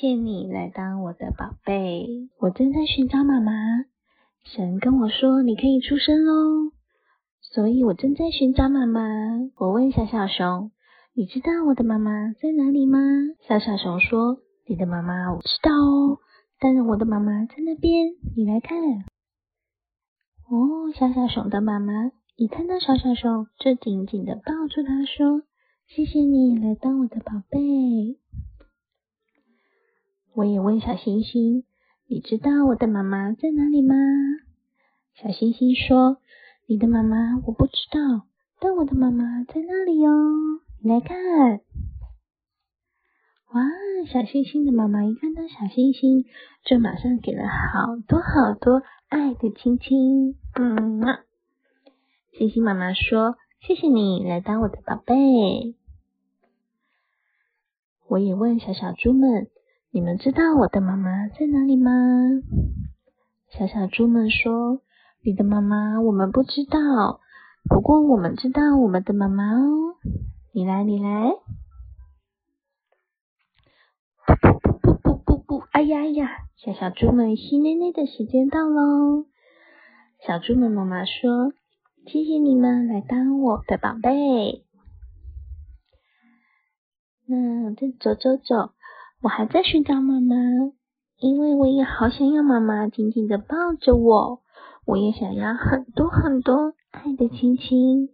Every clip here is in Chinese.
谢你来当我的宝贝。我正在寻找妈妈，神跟我说你可以出生喽，所以我正在寻找妈妈。我问小小熊，你知道我的妈妈在哪里吗？小小熊说，你的妈妈我知道哦，但是我的妈妈在那边，你来看。哦，小小熊的妈妈一看到小小熊，就紧紧的抱住它说。谢谢你来当我的宝贝。我也问小星星：“你知道我的妈妈在哪里吗？”小星星说：“你的妈妈我不知道，但我的妈妈在那里哦。你来看。”哇！小星星的妈妈一看到小星星，就马上给了好多好多爱的亲亲。嗯，星星妈妈说：“谢谢你来当我的宝贝。”我也问小小猪们：“你们知道我的妈妈在哪里吗？”小小猪们说：“你的妈妈我们不知道，不过我们知道我们的妈妈哦。你来，你来。”不不不不不不不！哎呀呀！小小猪们吸奶奶的时间到喽。小猪们妈妈说：“谢谢你们来当我的宝贝。”那再走走走，我还在寻找妈妈，因为我也好想要妈妈紧紧的抱着我，我也想要很多很多爱的亲亲，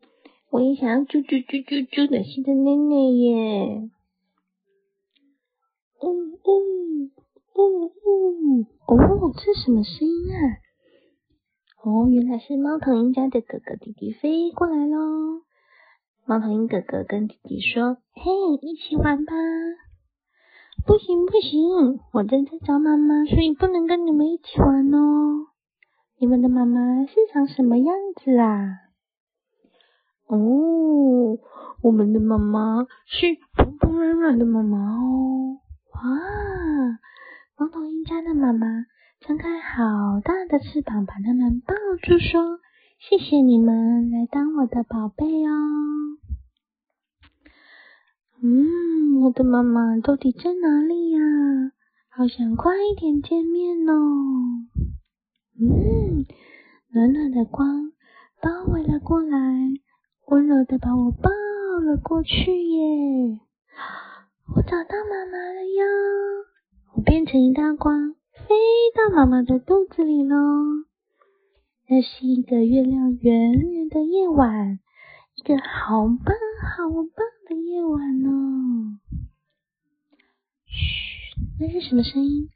我也想要啾啾啾啾啾的吸的奶奶耶。嗯嗯嗯嗯，哦，这什么声音啊？哦，原来是猫头鹰家的哥哥弟弟飞过来喽。猫头鹰哥哥跟弟弟说：“嘿，一起玩吧！”不行不行，我正在找妈妈，所以不能跟你们一起玩哦。你们的妈妈是长什么样子啊？哦，我们的妈妈是蓬蓬软软的妈妈哦。哇，猫头鹰家的妈妈张开好大的翅膀，把它们抱住，说。谢谢你们来当我的宝贝哦。嗯，我的妈妈到底在哪？好想快一点见面哦。嗯，暖暖的光包围了过来，温柔的把我抱了过去耶。我找到妈妈了哟！我变成一道光，飞到妈妈的肚子里喽。那是一个月亮圆圆的夜晚，一个好棒好棒的夜晚哦。那是什么声音？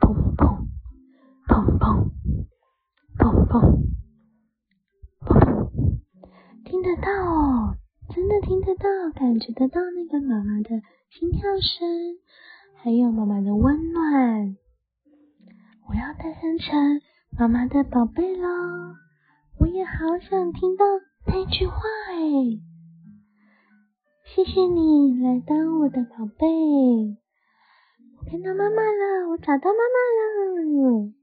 砰砰砰砰砰砰砰，听得到哦，真的听得到，感觉得到那个妈妈的心跳声，还有妈妈的温暖。我要诞生成。妈妈的宝贝啦，我也好想听到那句话诶。谢谢你来当我的宝贝，看到妈妈了，我找到妈妈了。